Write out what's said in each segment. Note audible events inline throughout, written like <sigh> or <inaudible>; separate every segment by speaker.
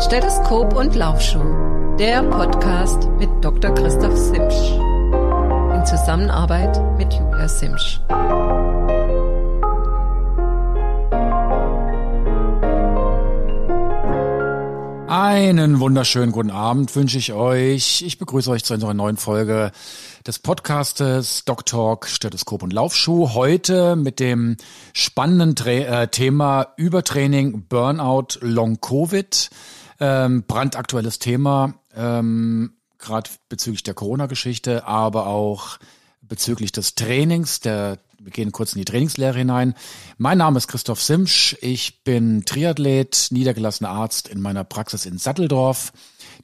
Speaker 1: Stethoskop und Laufschuh, der Podcast mit Dr. Christoph Simsch. In Zusammenarbeit mit Julia Simsch.
Speaker 2: Einen wunderschönen guten Abend wünsche ich euch. Ich begrüße euch zu unserer neuen Folge des Podcastes Doc Talk Stethoskop und Laufschuh. Heute mit dem spannenden äh, Thema Übertraining, Burnout, Long Covid. Ähm, brandaktuelles Thema, ähm, gerade bezüglich der Corona-Geschichte, aber auch bezüglich des Trainings, der wir gehen kurz in die Trainingslehre hinein. Mein Name ist Christoph Simsch. Ich bin Triathlet, niedergelassener Arzt in meiner Praxis in Satteldorf.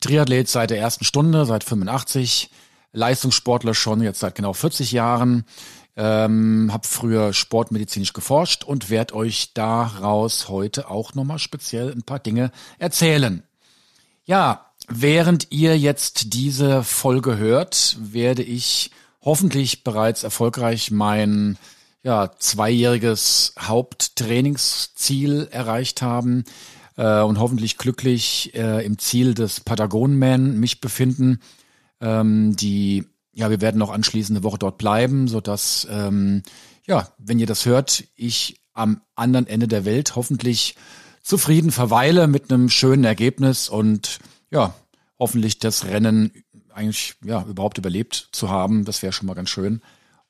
Speaker 2: Triathlet seit der ersten Stunde, seit 85. Leistungssportler schon jetzt seit genau 40 Jahren. Ähm, habe früher sportmedizinisch geforscht und werde euch daraus heute auch nochmal speziell ein paar Dinge erzählen. Ja, während ihr jetzt diese Folge hört, werde ich hoffentlich bereits erfolgreich mein ja, zweijähriges Haupttrainingsziel erreicht haben äh, und hoffentlich glücklich äh, im Ziel des Patagonman mich befinden. Ähm, die, ja, wir werden noch anschließend eine Woche dort bleiben, so dass ähm, ja, wenn ihr das hört, ich am anderen Ende der Welt hoffentlich zufrieden verweile mit einem schönen Ergebnis und ja, hoffentlich das Rennen eigentlich ja überhaupt überlebt zu haben. Das wäre schon mal ganz schön.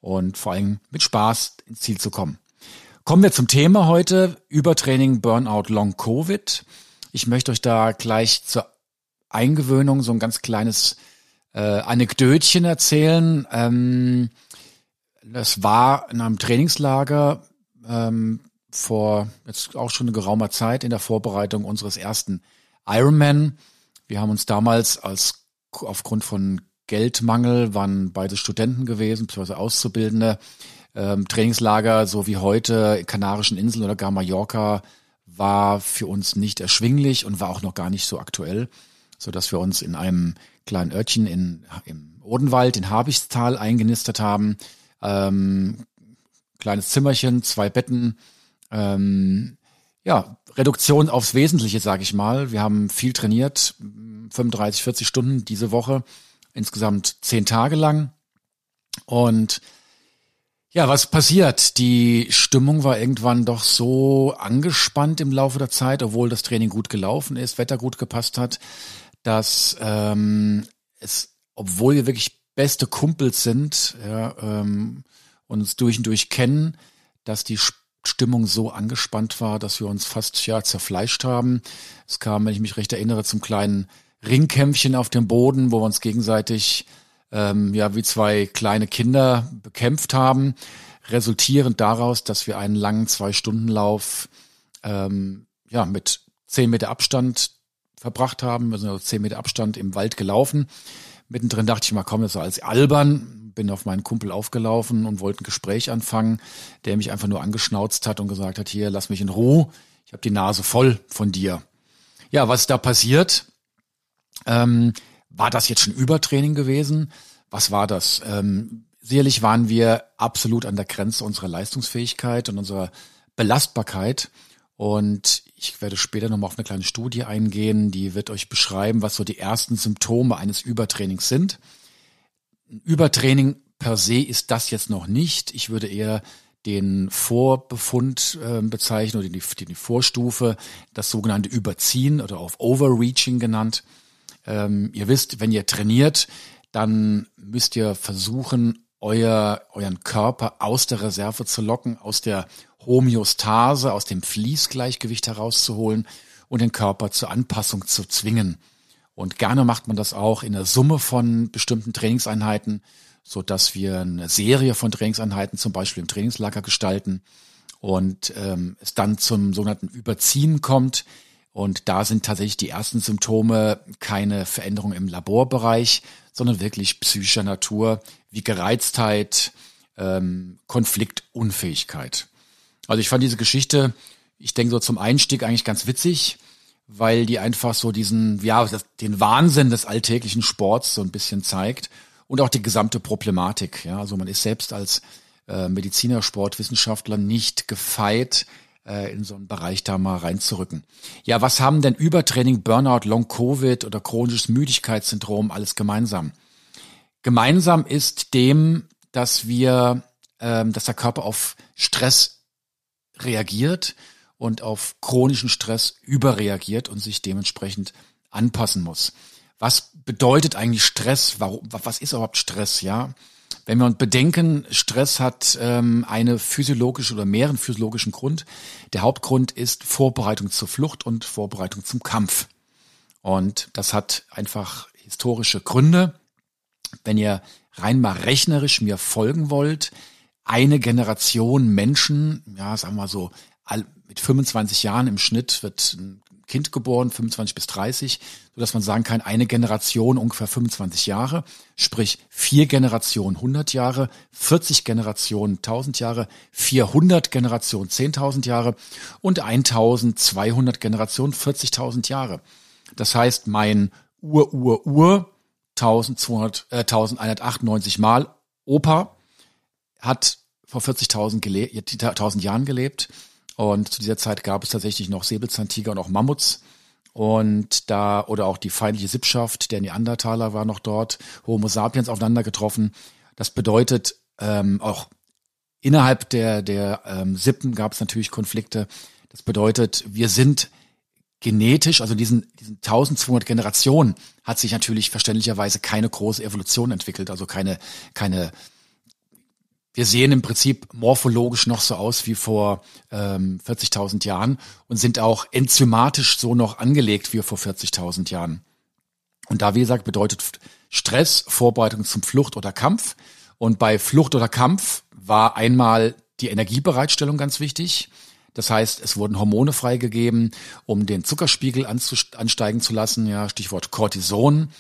Speaker 2: Und vor allem mit Spaß ins Ziel zu kommen. Kommen wir zum Thema heute. Übertraining, Burnout, Long Covid. Ich möchte euch da gleich zur Eingewöhnung so ein ganz kleines äh, Anekdötchen erzählen. Ähm, das war in einem Trainingslager ähm, vor jetzt auch schon eine geraumer Zeit in der Vorbereitung unseres ersten Ironman. Wir haben uns damals als aufgrund von Geldmangel waren beide Studenten gewesen, beziehungsweise Auszubildende. Ähm, Trainingslager, so wie heute, Kanarischen Inseln oder gar Mallorca, war für uns nicht erschwinglich und war auch noch gar nicht so aktuell, so dass wir uns in einem kleinen Örtchen in, im Odenwald, in Habichtstal eingenistet haben. Ähm, kleines Zimmerchen, zwei Betten. Ähm, ja, Reduktion aufs Wesentliche, sage ich mal. Wir haben viel trainiert, 35, 40 Stunden diese Woche, insgesamt zehn Tage lang. Und ja, was passiert? Die Stimmung war irgendwann doch so angespannt im Laufe der Zeit, obwohl das Training gut gelaufen ist, Wetter gut gepasst hat, dass ähm, es, obwohl wir wirklich beste Kumpels sind ja, ähm, uns durch und durch kennen, dass die Stimmung so angespannt war, dass wir uns fast ja zerfleischt haben. Es kam, wenn ich mich recht erinnere, zum kleinen Ringkämpfchen auf dem Boden, wo wir uns gegenseitig ähm, ja wie zwei kleine Kinder bekämpft haben, resultierend daraus, dass wir einen langen Zwei-Stunden-Lauf ähm, ja mit zehn Meter Abstand verbracht haben. Wir sind also zehn Meter Abstand im Wald gelaufen. Mittendrin dachte ich mal, komm, das war als albern. Bin auf meinen Kumpel aufgelaufen und wollte ein Gespräch anfangen, der mich einfach nur angeschnauzt hat und gesagt hat, hier, lass mich in Ruhe. Ich habe die Nase voll von dir. Ja, was da passiert? Ähm, war das jetzt schon Übertraining gewesen? Was war das? Ähm, sicherlich waren wir absolut an der Grenze unserer Leistungsfähigkeit und unserer Belastbarkeit. Und ich werde später nochmal auf eine kleine Studie eingehen, die wird euch beschreiben, was so die ersten Symptome eines Übertrainings sind. Übertraining per se ist das jetzt noch nicht. Ich würde eher den Vorbefund äh, bezeichnen oder die, die, Vorstufe, das sogenannte Überziehen oder auch Overreaching genannt. Ähm, ihr wisst, wenn ihr trainiert, dann müsst ihr versuchen, euer, euren Körper aus der Reserve zu locken, aus der Homöostase, aus dem Fließgleichgewicht herauszuholen und den Körper zur Anpassung zu zwingen. Und gerne macht man das auch in der Summe von bestimmten Trainingseinheiten, so dass wir eine Serie von Trainingseinheiten zum Beispiel im Trainingslager gestalten und ähm, es dann zum sogenannten Überziehen kommt, und da sind tatsächlich die ersten Symptome keine Veränderung im Laborbereich, sondern wirklich psychischer Natur wie Gereiztheit, ähm, Konfliktunfähigkeit. Also ich fand diese Geschichte, ich denke so zum Einstieg eigentlich ganz witzig, weil die einfach so diesen, ja, den Wahnsinn des alltäglichen Sports so ein bisschen zeigt und auch die gesamte Problematik. Ja, also man ist selbst als äh, Mediziner, Sportwissenschaftler nicht gefeit, äh, in so einen Bereich da mal reinzurücken. Ja, was haben denn Übertraining, Burnout, Long-Covid oder chronisches Müdigkeitssyndrom alles gemeinsam? Gemeinsam ist dem, dass wir, ähm, dass der Körper auf Stress reagiert und auf chronischen Stress überreagiert und sich dementsprechend anpassen muss. Was bedeutet eigentlich Stress? Warum, was ist überhaupt Stress? Ja, wenn wir uns bedenken, Stress hat ähm, eine physiologische oder mehreren physiologischen Grund. Der Hauptgrund ist Vorbereitung zur Flucht und Vorbereitung zum Kampf. Und das hat einfach historische Gründe. Wenn ihr rein mal rechnerisch mir folgen wollt, eine Generation Menschen, ja, sagen wir so, mit 25 Jahren im Schnitt wird ein Kind geboren, 25 bis 30, so dass man sagen kann, eine Generation ungefähr 25 Jahre, sprich vier Generationen 100 Jahre, 40 Generationen 1000 Jahre, 400 Generationen 10.000 Jahre und 1200 Generationen 40.000 Jahre. Das heißt, mein Ur-Ur-Ur 1200, äh, 1198 Mal Opa hat vor 40.000 gele 1000 Jahren gelebt und zu dieser Zeit gab es tatsächlich noch Säbelzahntiger und auch Mammuts. Und da, oder auch die feindliche Sippschaft, der Neandertaler war noch dort, Homo sapiens aufeinander getroffen. Das bedeutet, ähm, auch innerhalb der, der ähm, Sippen gab es natürlich Konflikte. Das bedeutet, wir sind genetisch, also diesen, diesen 1200 Generationen, hat sich natürlich verständlicherweise keine große Evolution entwickelt, also keine, keine wir sehen im Prinzip morphologisch noch so aus wie vor ähm, 40.000 Jahren und sind auch enzymatisch so noch angelegt wie vor 40.000 Jahren. Und da, wie gesagt, bedeutet Stress Vorbereitung zum Flucht oder Kampf. Und bei Flucht oder Kampf war einmal die Energiebereitstellung ganz wichtig. Das heißt, es wurden Hormone freigegeben, um den Zuckerspiegel ansteigen zu lassen. Ja, Stichwort Cortison.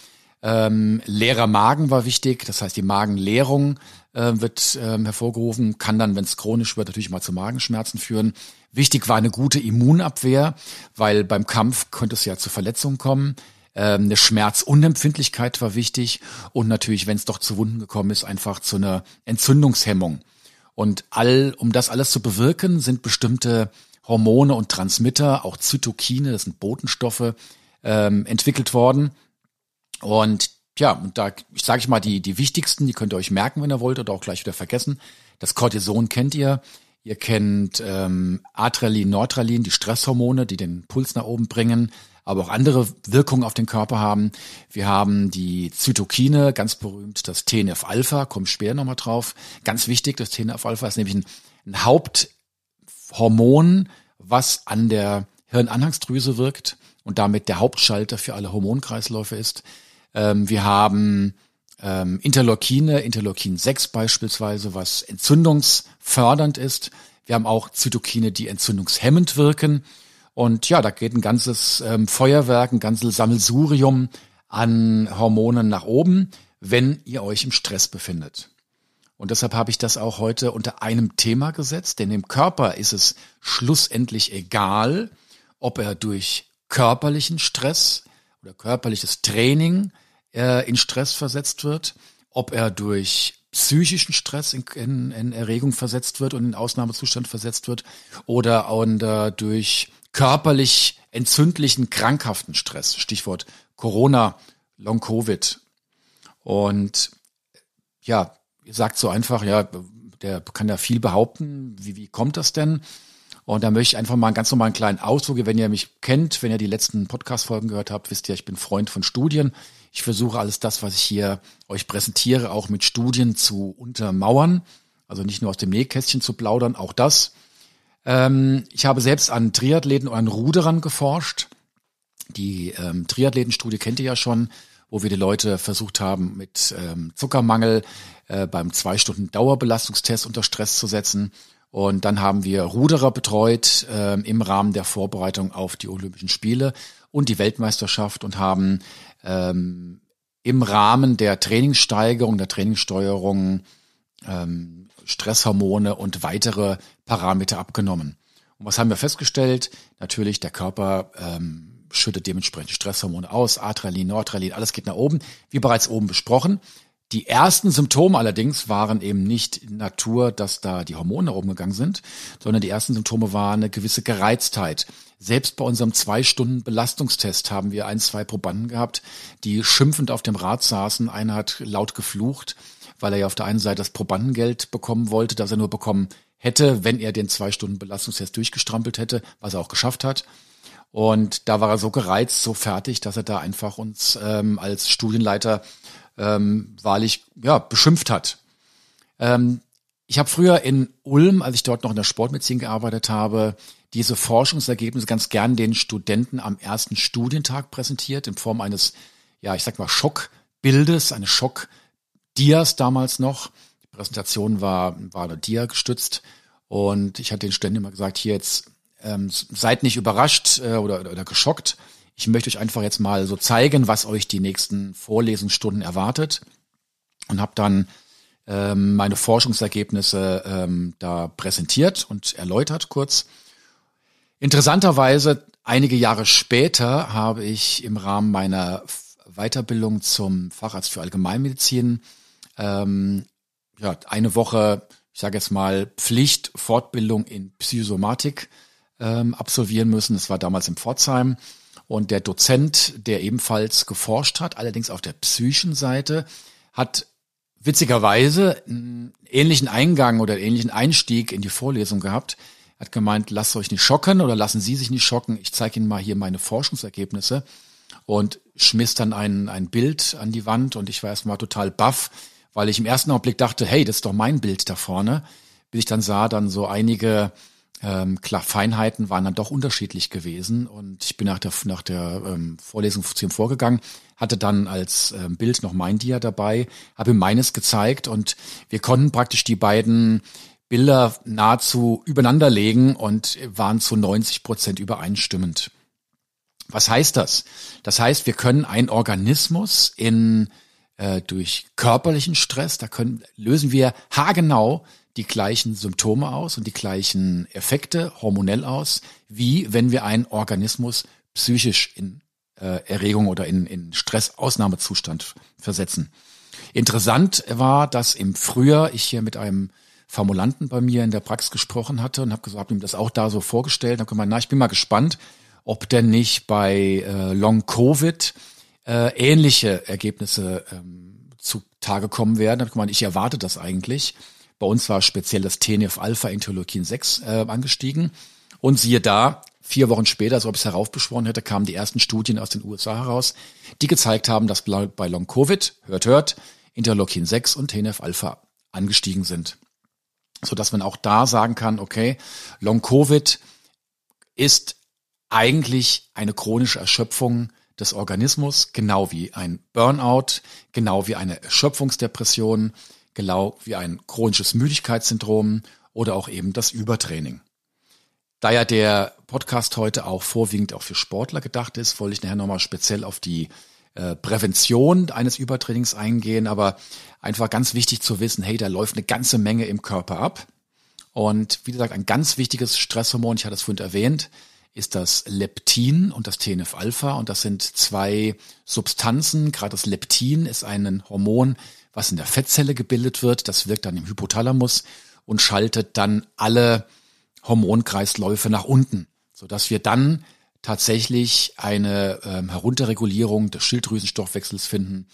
Speaker 2: Ähm, leerer Magen war wichtig, das heißt die Magenleerung äh, wird ähm, hervorgerufen, kann dann, wenn es chronisch wird, natürlich mal zu Magenschmerzen führen. Wichtig war eine gute Immunabwehr, weil beim Kampf könnte es ja zu Verletzungen kommen. Ähm, eine Schmerzunempfindlichkeit war wichtig und natürlich, wenn es doch zu Wunden gekommen ist, einfach zu einer Entzündungshemmung. Und all, um das alles zu bewirken, sind bestimmte Hormone und Transmitter, auch Zytokine, das sind Botenstoffe, ähm, entwickelt worden und ja, und da sage ich mal die, die wichtigsten, die könnt ihr euch merken, wenn ihr wollt, oder auch gleich wieder vergessen. Das Cortison kennt ihr. Ihr kennt ähm, Adrenalin, Nortralin, die Stresshormone, die den Puls nach oben bringen, aber auch andere Wirkungen auf den Körper haben. Wir haben die Zytokine, ganz berühmt, das TNF-Alpha, kommt später nochmal drauf. Ganz wichtig, das TNF-Alpha ist nämlich ein, ein Haupthormon, was an der Hirnanhangsdrüse wirkt und damit der Hauptschalter für alle Hormonkreisläufe ist. Ähm, wir haben ähm, Interleukine, Interleukin 6 beispielsweise, was entzündungsfördernd ist. Wir haben auch Zytokine, die entzündungshemmend wirken. Und ja, da geht ein ganzes ähm, Feuerwerk, ein ganzes Sammelsurium an Hormonen nach oben, wenn ihr euch im Stress befindet. Und deshalb habe ich das auch heute unter einem Thema gesetzt, denn im Körper ist es schlussendlich egal, ob er durch körperlichen Stress oder körperliches Training äh, in Stress versetzt wird, ob er durch psychischen Stress in, in, in Erregung versetzt wird und in Ausnahmezustand versetzt wird oder und, durch körperlich entzündlichen, krankhaften Stress. Stichwort Corona, Long Covid. Und ja, ihr sagt so einfach, ja, der kann ja viel behaupten. Wie, wie kommt das denn? Und da möchte ich einfach mal einen ganz normalen kleinen Ausdruck, wenn ihr mich kennt, wenn ihr die letzten Podcast-Folgen gehört habt, wisst ihr, ich bin Freund von Studien. Ich versuche alles das, was ich hier euch präsentiere, auch mit Studien zu untermauern. Also nicht nur aus dem Nähkästchen zu plaudern, auch das. Ähm, ich habe selbst an Triathleten und an Ruderern geforscht. Die ähm, Triathletenstudie kennt ihr ja schon, wo wir die Leute versucht haben, mit ähm, Zuckermangel äh, beim zwei Stunden Dauerbelastungstest unter Stress zu setzen. Und dann haben wir Ruderer betreut äh, im Rahmen der Vorbereitung auf die Olympischen Spiele und die Weltmeisterschaft und haben ähm, im Rahmen der Trainingssteigerung, der Trainingssteuerung ähm, Stresshormone und weitere Parameter abgenommen. Und was haben wir festgestellt? Natürlich, der Körper ähm, schüttet dementsprechend Stresshormone aus, Adrenalin, Nordrelin, alles geht nach oben, wie bereits oben besprochen. Die ersten Symptome allerdings waren eben nicht Natur, dass da die Hormone nach oben gegangen sind, sondern die ersten Symptome waren eine gewisse Gereiztheit. Selbst bei unserem zwei Stunden Belastungstest haben wir ein, zwei Probanden gehabt, die schimpfend auf dem Rad saßen. Einer hat laut geflucht, weil er ja auf der einen Seite das Probandengeld bekommen wollte, das er nur bekommen hätte, wenn er den zwei Stunden Belastungstest durchgestrampelt hätte, was er auch geschafft hat. Und da war er so gereizt, so fertig, dass er da einfach uns ähm, als Studienleiter ähm, wahrlich ja, beschimpft hat. Ähm, ich habe früher in Ulm, als ich dort noch in der Sportmedizin gearbeitet habe, diese Forschungsergebnisse ganz gern den Studenten am ersten Studientag präsentiert, in Form eines, ja, ich sag mal, Schockbildes, eine Schockdias damals noch. Die Präsentation war, war eine Dia gestützt. Und ich hatte den Studenten immer gesagt, hier jetzt ähm, seid nicht überrascht äh, oder, oder geschockt, ich möchte euch einfach jetzt mal so zeigen, was euch die nächsten Vorlesungsstunden erwartet und habe dann ähm, meine Forschungsergebnisse ähm, da präsentiert und erläutert kurz. Interessanterweise, einige Jahre später habe ich im Rahmen meiner Weiterbildung zum Facharzt für Allgemeinmedizin ähm, ja, eine Woche, ich sage jetzt mal, Pflicht, Fortbildung in Psychosomatik ähm, absolvieren müssen. Das war damals in Pforzheim. Und der Dozent, der ebenfalls geforscht hat, allerdings auf der psychischen Seite, hat witzigerweise einen ähnlichen Eingang oder einen ähnlichen Einstieg in die Vorlesung gehabt. Hat gemeint, lasst euch nicht schocken oder lassen Sie sich nicht schocken. Ich zeige Ihnen mal hier meine Forschungsergebnisse und schmiss dann ein, ein Bild an die Wand und ich war erstmal total baff, weil ich im ersten Augenblick dachte, hey, das ist doch mein Bild da vorne. Bis ich dann sah, dann so einige ähm, klar, Feinheiten waren dann doch unterschiedlich gewesen und ich bin nach der, nach der ähm, Vorlesung zu ihm vorgegangen, hatte dann als ähm, Bild noch mein Dia dabei, habe ihm meines gezeigt und wir konnten praktisch die beiden Bilder nahezu übereinander legen und waren zu 90 Prozent übereinstimmend. Was heißt das? Das heißt, wir können einen Organismus in äh, durch körperlichen Stress, da können lösen wir haargenau die gleichen Symptome aus und die gleichen Effekte hormonell aus, wie wenn wir einen Organismus psychisch in äh, Erregung oder in, in Stressausnahmezustand versetzen. Interessant war, dass im Frühjahr ich hier mit einem Formulanten bei mir in der Praxis gesprochen hatte und habe gesagt, hab ihm das auch da so vorgestellt. Habe gemeint, na, ich bin mal gespannt, ob denn nicht bei äh, Long Covid äh, ähnliche Ergebnisse ähm, zutage kommen werden. Habe gemeint, ich erwarte das eigentlich. Bei uns war speziell das TNF-Alpha Interleukin 6 äh, angestiegen. Und siehe da, vier Wochen später, so ob ich es heraufbeschworen hätte, kamen die ersten Studien aus den USA heraus, die gezeigt haben, dass bei Long Covid, hört, hört, Interleukin 6 und TNF-Alpha angestiegen sind. So dass man auch da sagen kann, okay, Long Covid ist eigentlich eine chronische Erschöpfung des Organismus, genau wie ein Burnout, genau wie eine Erschöpfungsdepression, genau wie ein chronisches Müdigkeitssyndrom oder auch eben das Übertraining. Da ja der Podcast heute auch vorwiegend auch für Sportler gedacht ist, wollte ich nachher nochmal speziell auf die äh, Prävention eines Übertrainings eingehen, aber einfach ganz wichtig zu wissen, hey, da läuft eine ganze Menge im Körper ab. Und wie gesagt, ein ganz wichtiges Stresshormon, ich hatte es vorhin erwähnt, ist das Leptin und das TNF-Alpha. Und das sind zwei Substanzen. Gerade das Leptin ist ein Hormon, was in der Fettzelle gebildet wird. Das wirkt dann im Hypothalamus und schaltet dann alle Hormonkreisläufe nach unten, sodass wir dann tatsächlich eine ähm, Herunterregulierung des Schilddrüsenstoffwechsels finden,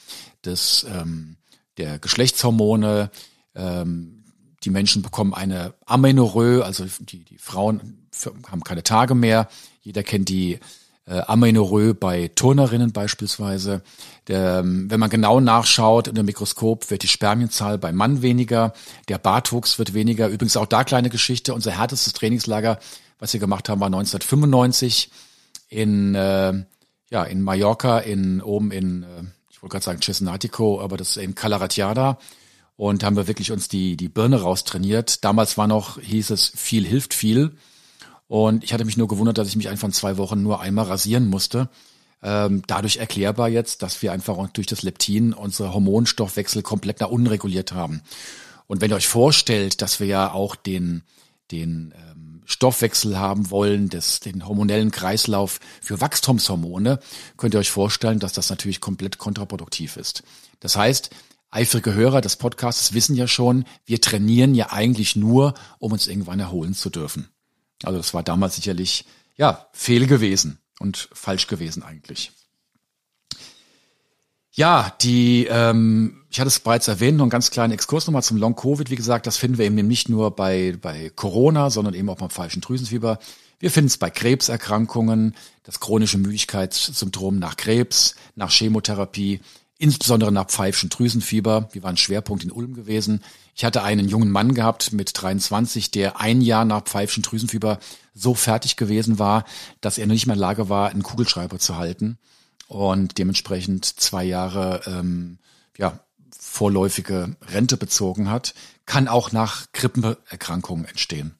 Speaker 2: des, ähm, der Geschlechtshormone. Ähm, die Menschen bekommen eine Amenorrhoe, also die, die Frauen haben keine Tage mehr. Jeder kennt die äh, Amenorrhoe bei Turnerinnen beispielsweise. Der, ähm, wenn man genau nachschaut in dem Mikroskop, wird die Spermienzahl beim Mann weniger, der Bartwuchs wird weniger. Übrigens auch da kleine Geschichte. Unser härtestes Trainingslager, was wir gemacht haben, war 1995 in äh, ja in Mallorca, in oben in äh, ich wollte gerade sagen Cesenatico, aber das ist in Calaratiada und haben wir wirklich uns die die Birne raustrainiert. Damals war noch hieß es viel hilft viel und ich hatte mich nur gewundert, dass ich mich einfach in zwei Wochen nur einmal rasieren musste. Ähm, dadurch erklärbar jetzt, dass wir einfach durch das Leptin unsere Hormonstoffwechsel komplett nach unten reguliert haben. Und wenn ihr euch vorstellt, dass wir ja auch den, den ähm, Stoffwechsel haben wollen, des, den hormonellen Kreislauf für Wachstumshormone, könnt ihr euch vorstellen, dass das natürlich komplett kontraproduktiv ist. Das heißt, eifrige Hörer des Podcasts wissen ja schon, wir trainieren ja eigentlich nur, um uns irgendwann erholen zu dürfen. Also das war damals sicherlich, ja, fehl gewesen und falsch gewesen eigentlich. Ja, die, ähm, ich hatte es bereits erwähnt, noch einen ganz kleinen Exkurs nochmal zum Long-Covid. Wie gesagt, das finden wir eben nicht nur bei, bei Corona, sondern eben auch beim falschen Drüsenfieber. Wir finden es bei Krebserkrankungen, das chronische Müdigkeitssymptom nach Krebs, nach Chemotherapie, insbesondere nach pfeifschen Drüsenfieber. Wir waren Schwerpunkt in Ulm gewesen. Ich hatte einen jungen Mann gehabt mit 23, der ein Jahr nach pfeifschen Drüsenfieber so fertig gewesen war, dass er nicht mehr in Lage war, einen Kugelschreiber zu halten und dementsprechend zwei Jahre ähm, ja, vorläufige Rente bezogen hat, kann auch nach Grippenerkrankungen entstehen.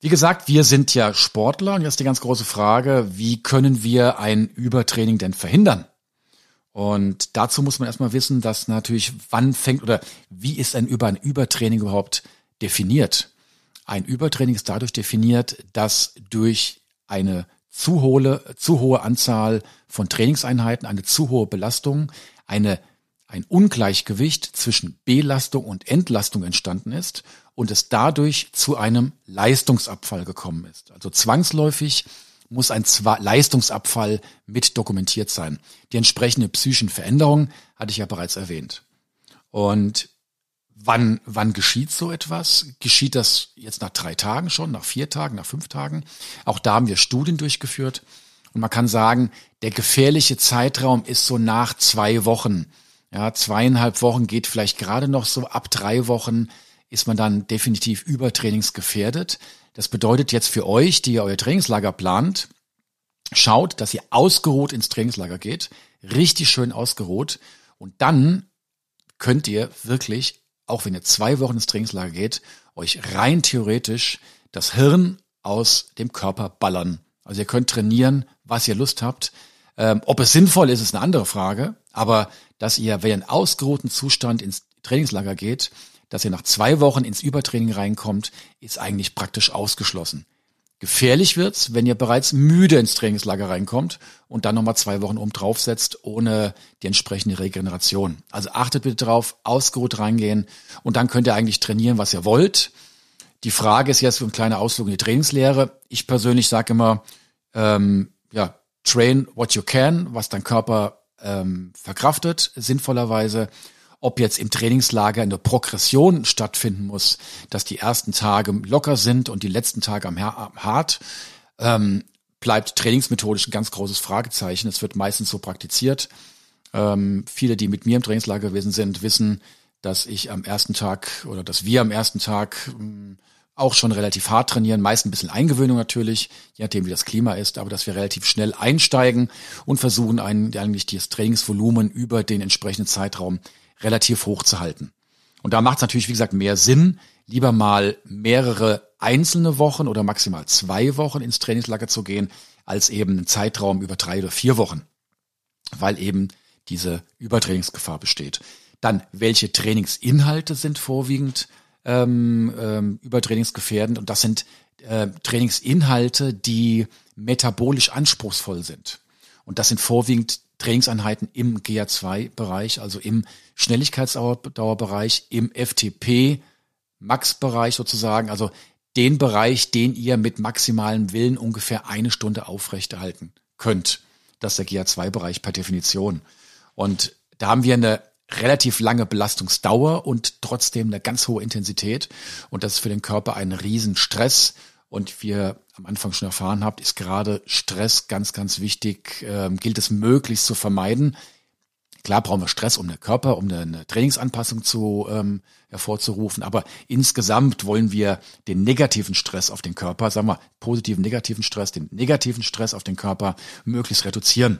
Speaker 2: Wie gesagt, wir sind ja Sportler und jetzt die ganz große Frage, wie können wir ein Übertraining denn verhindern? Und dazu muss man erstmal wissen, dass natürlich, wann fängt oder wie ist ein, Über, ein Übertraining überhaupt definiert? Ein Übertraining ist dadurch definiert, dass durch eine zu hohe, zu hohe Anzahl von Trainingseinheiten, eine zu hohe Belastung, eine, ein Ungleichgewicht zwischen Belastung und Entlastung entstanden ist und es dadurch zu einem Leistungsabfall gekommen ist. Also zwangsläufig muss ein Leistungsabfall mit dokumentiert sein. Die entsprechende psychischen Veränderung hatte ich ja bereits erwähnt. Und Wann, wann geschieht so etwas? Geschieht das jetzt nach drei Tagen schon, nach vier Tagen, nach fünf Tagen? Auch da haben wir Studien durchgeführt. Und man kann sagen, der gefährliche Zeitraum ist so nach zwei Wochen. Ja, zweieinhalb Wochen geht vielleicht gerade noch so. Ab drei Wochen ist man dann definitiv übertrainingsgefährdet. Das bedeutet jetzt für euch, die ihr euer Trainingslager plant, schaut, dass ihr ausgeruht ins Trainingslager geht. Richtig schön ausgeruht. Und dann könnt ihr wirklich auch wenn ihr zwei Wochen ins Trainingslager geht, euch rein theoretisch das Hirn aus dem Körper ballern. Also ihr könnt trainieren, was ihr Lust habt. Ähm, ob es sinnvoll ist, ist eine andere Frage. Aber dass ihr, wenn ihr in ausgeruhten Zustand ins Trainingslager geht, dass ihr nach zwei Wochen ins Übertraining reinkommt, ist eigentlich praktisch ausgeschlossen. Gefährlich wird's, wenn ihr bereits müde ins Trainingslager reinkommt und dann nochmal zwei Wochen oben draufsetzt, ohne die entsprechende Regeneration. Also achtet bitte drauf, ausgeruht reingehen und dann könnt ihr eigentlich trainieren, was ihr wollt. Die Frage ist jetzt so ein kleiner Ausflug in die Trainingslehre. Ich persönlich sage immer, ähm, ja, train what you can, was dein Körper ähm, verkraftet, sinnvollerweise ob jetzt im Trainingslager eine Progression stattfinden muss, dass die ersten Tage locker sind und die letzten Tage am, hart, ähm, bleibt trainingsmethodisch ein ganz großes Fragezeichen. Es wird meistens so praktiziert. Ähm, viele, die mit mir im Trainingslager gewesen sind, wissen, dass ich am ersten Tag oder dass wir am ersten Tag ähm, auch schon relativ hart trainieren, meist ein bisschen Eingewöhnung natürlich, je nachdem wie das Klima ist, aber dass wir relativ schnell einsteigen und versuchen eigentlich das Trainingsvolumen über den entsprechenden Zeitraum relativ hoch zu halten. Und da macht es natürlich, wie gesagt, mehr Sinn, lieber mal mehrere einzelne Wochen oder maximal zwei Wochen ins Trainingslager zu gehen, als eben einen Zeitraum über drei oder vier Wochen, weil eben diese Übertrainingsgefahr besteht. Dann, welche Trainingsinhalte sind vorwiegend ähm, ähm, übertrainingsgefährdend? Und das sind äh, Trainingsinhalte, die metabolisch anspruchsvoll sind. Und das sind vorwiegend Trainingseinheiten im GA2-Bereich, also im Schnelligkeitsdauerbereich, im FTP, Max-Bereich sozusagen, also den Bereich, den ihr mit maximalem Willen ungefähr eine Stunde aufrechterhalten könnt. Das ist der GA2-Bereich per Definition. Und da haben wir eine relativ lange Belastungsdauer und trotzdem eine ganz hohe Intensität. Und das ist für den Körper ein Riesenstress. Und wie ihr am Anfang schon erfahren habt, ist gerade Stress ganz, ganz wichtig, ähm, gilt es möglichst zu vermeiden. Klar brauchen wir Stress, um den Körper, um eine Trainingsanpassung zu ähm, hervorzurufen, aber insgesamt wollen wir den negativen Stress auf den Körper, sagen wir positiven, negativen Stress, den negativen Stress auf den Körper möglichst reduzieren.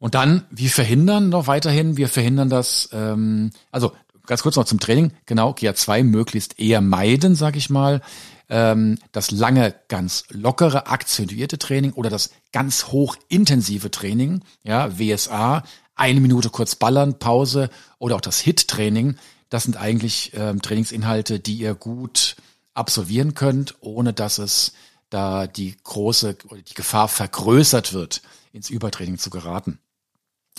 Speaker 2: Und dann, wie verhindern noch weiterhin? Wir verhindern das, ähm, also ganz kurz noch zum Training, genau, GA2 möglichst eher meiden, sag ich mal ähm, das lange ganz lockere, akzentuierte Training oder das ganz hochintensive Training, ja, WSA, eine Minute kurz ballern, Pause oder auch das HIT-Training, das sind eigentlich ähm, Trainingsinhalte, die ihr gut absolvieren könnt, ohne dass es da die große oder die Gefahr vergrößert wird, ins Übertraining zu geraten.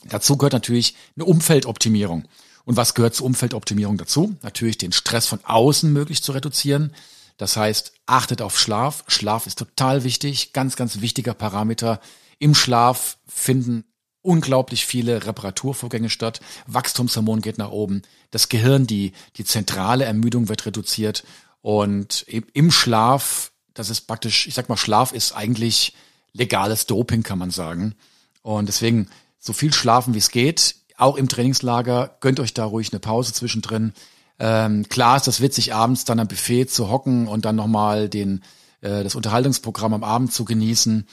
Speaker 2: Dazu gehört natürlich eine Umfeldoptimierung. Und was gehört zur Umfeldoptimierung dazu? Natürlich den Stress von außen möglich zu reduzieren. Das heißt, achtet auf Schlaf. Schlaf ist total wichtig, ganz, ganz wichtiger Parameter. Im Schlaf finden unglaublich viele Reparaturvorgänge statt. Wachstumshormon geht nach oben. Das Gehirn, die, die zentrale Ermüdung wird reduziert. Und im Schlaf, das ist praktisch, ich sag mal, Schlaf ist eigentlich legales Doping, kann man sagen. Und deswegen so viel schlafen, wie es geht auch im Trainingslager, gönnt euch da ruhig eine Pause zwischendrin. Ähm, klar ist das witzig, abends dann am Buffet zu hocken und dann nochmal den, äh, das Unterhaltungsprogramm am Abend zu genießen.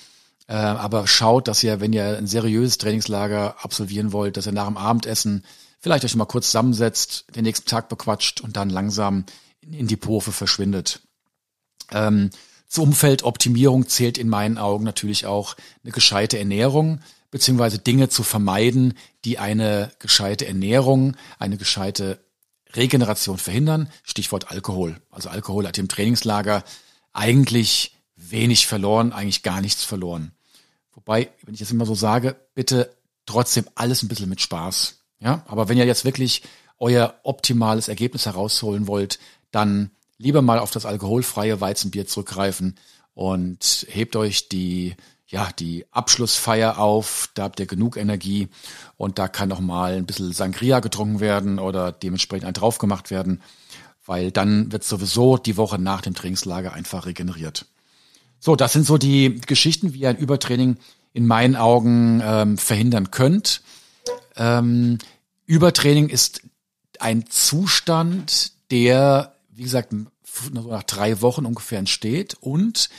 Speaker 2: Äh, aber schaut, dass ihr, wenn ihr ein seriöses Trainingslager absolvieren wollt, dass ihr nach dem Abendessen vielleicht euch mal kurz zusammensetzt, den nächsten Tag bequatscht und dann langsam in die Pofe verschwindet. Ähm, zur Umfeldoptimierung zählt in meinen Augen natürlich auch eine gescheite Ernährung beziehungsweise Dinge zu vermeiden, die eine gescheite Ernährung, eine gescheite Regeneration verhindern. Stichwort Alkohol. Also Alkohol hat im Trainingslager eigentlich wenig verloren, eigentlich gar nichts verloren. Wobei, wenn ich jetzt immer so sage, bitte trotzdem alles ein bisschen mit Spaß. Ja, aber wenn ihr jetzt wirklich euer optimales Ergebnis herausholen wollt, dann lieber mal auf das alkoholfreie Weizenbier zurückgreifen und hebt euch die ja, die Abschlussfeier auf, da habt ihr genug Energie und da kann noch mal ein bisschen Sangria getrunken werden oder dementsprechend ein drauf gemacht werden, weil dann wird sowieso die Woche nach dem Trainingslager einfach regeneriert. So, das sind so die Geschichten, wie ihr ein Übertraining in meinen Augen ähm, verhindern könnt. Ähm, Übertraining ist ein Zustand, der, wie gesagt, nach drei Wochen ungefähr entsteht und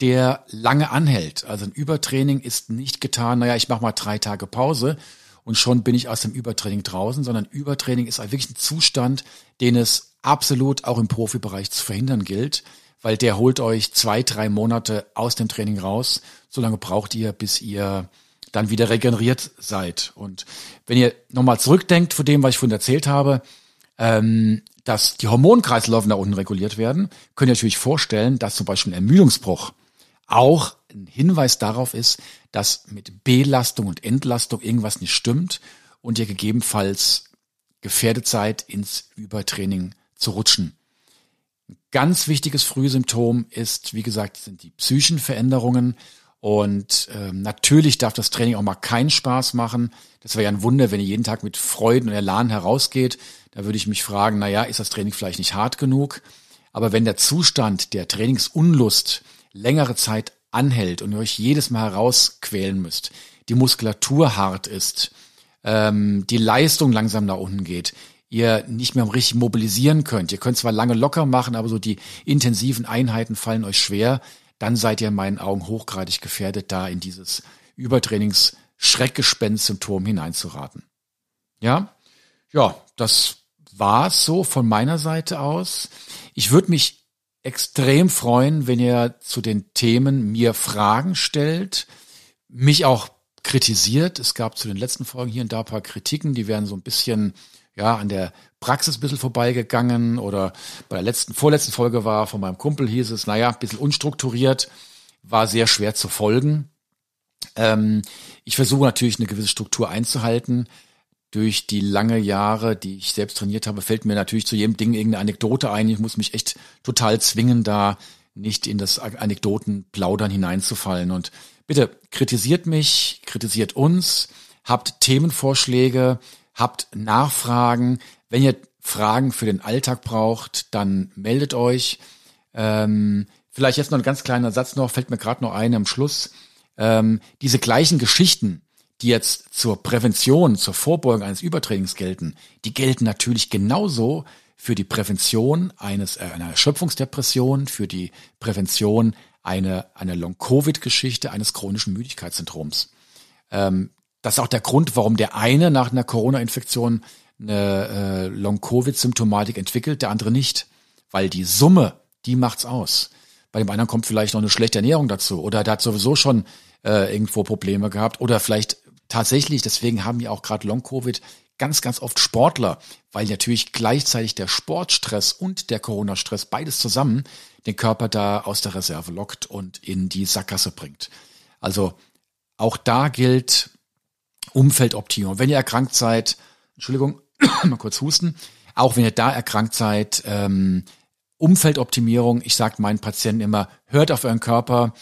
Speaker 2: der lange anhält. Also ein Übertraining ist nicht getan, naja, ich mache mal drei Tage Pause und schon bin ich aus dem Übertraining draußen, sondern Übertraining ist wirklich ein Zustand, den es absolut auch im Profibereich zu verhindern gilt, weil der holt euch zwei, drei Monate aus dem Training raus. So lange braucht ihr, bis ihr dann wieder regeneriert seid. Und wenn ihr nochmal zurückdenkt von dem, was ich vorhin erzählt habe, ähm, dass die Hormonkreisläufe nach unten reguliert werden, könnt ihr natürlich vorstellen, dass zum Beispiel ein Ermüdungsbruch auch ein Hinweis darauf ist, dass mit Belastung und Entlastung irgendwas nicht stimmt und ihr gegebenenfalls gefährdet seid, ins Übertraining zu rutschen. Ein ganz wichtiges Frühsymptom ist, wie gesagt, sind die psychischen Veränderungen. Und ähm, natürlich darf das Training auch mal keinen Spaß machen. Das wäre ja ein Wunder, wenn ihr jeden Tag mit Freuden und Elan herausgeht. Da würde ich mich fragen, na ja, ist das Training vielleicht nicht hart genug? Aber wenn der Zustand der Trainingsunlust längere Zeit anhält und ihr euch jedes Mal herausquälen müsst, die Muskulatur hart ist, ähm, die Leistung langsam nach unten geht, ihr nicht mehr richtig mobilisieren könnt. Ihr könnt zwar lange locker machen, aber so die intensiven Einheiten fallen euch schwer, dann seid ihr in meinen Augen hochgradig gefährdet, da in dieses Übertrainings-Schreckgespenst-Symptom hineinzuraten. Ja? Ja, das war's so von meiner Seite aus. Ich würde mich extrem freuen, wenn ihr zu den Themen mir Fragen stellt, mich auch kritisiert. Es gab zu den letzten Folgen hier und da ein paar Kritiken, die werden so ein bisschen ja an der Praxis ein bisschen vorbeigegangen oder bei der letzten, vorletzten Folge war von meinem Kumpel hieß es, naja, ein bisschen unstrukturiert, war sehr schwer zu folgen. Ähm, ich versuche natürlich eine gewisse Struktur einzuhalten durch die lange Jahre, die ich selbst trainiert habe, fällt mir natürlich zu jedem Ding irgendeine Anekdote ein. Ich muss mich echt total zwingen, da nicht in das Anekdotenplaudern hineinzufallen. Und bitte kritisiert mich, kritisiert uns, habt Themenvorschläge, habt Nachfragen. Wenn ihr Fragen für den Alltag braucht, dann meldet euch. Ähm, vielleicht jetzt noch ein ganz kleiner Satz noch, fällt mir gerade noch ein am Schluss. Ähm, diese gleichen Geschichten, die jetzt zur Prävention, zur Vorbeugung eines Übertrainings gelten, die gelten natürlich genauso für die Prävention eines, äh, einer Erschöpfungsdepression, für die Prävention einer, einer Long-Covid-Geschichte, eines chronischen Müdigkeitssyndroms. Ähm, das ist auch der Grund, warum der eine nach einer Corona-Infektion eine äh, Long-Covid-Symptomatik entwickelt, der andere nicht. Weil die Summe, die macht's aus. Bei dem anderen kommt vielleicht noch eine schlechte Ernährung dazu oder der hat sowieso schon äh, irgendwo Probleme gehabt oder vielleicht tatsächlich, deswegen haben ja auch gerade Long-Covid ganz, ganz oft Sportler, weil natürlich gleichzeitig der Sportstress und der Corona-Stress beides zusammen den Körper da aus der Reserve lockt und in die Sackgasse bringt. Also auch da gilt, Umfeldoptimierung. Wenn ihr erkrankt seid, Entschuldigung, <coughs> mal kurz husten, auch wenn ihr da erkrankt seid, ähm, Umfeldoptimierung, ich sage meinen Patienten immer, hört auf euren Körper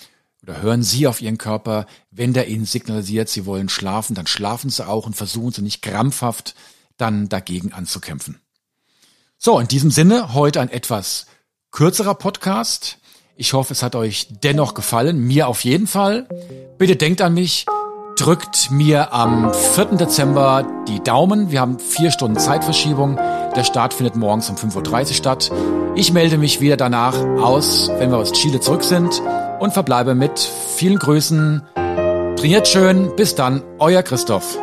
Speaker 2: oder hören Sie auf Ihren Körper, wenn der Ihnen signalisiert, Sie wollen schlafen, dann schlafen Sie auch und versuchen Sie nicht krampfhaft dann dagegen anzukämpfen. So, in diesem Sinne heute ein etwas kürzerer Podcast. Ich hoffe, es hat euch dennoch gefallen. Mir auf jeden Fall. Bitte denkt an mich. Drückt mir am 4. Dezember die Daumen. Wir haben vier Stunden Zeitverschiebung. Der Start findet morgens um 5.30 Uhr statt. Ich melde mich wieder danach aus, wenn wir aus Chile zurück sind und verbleibe mit vielen Grüßen. Trainiert schön. Bis dann. Euer Christoph.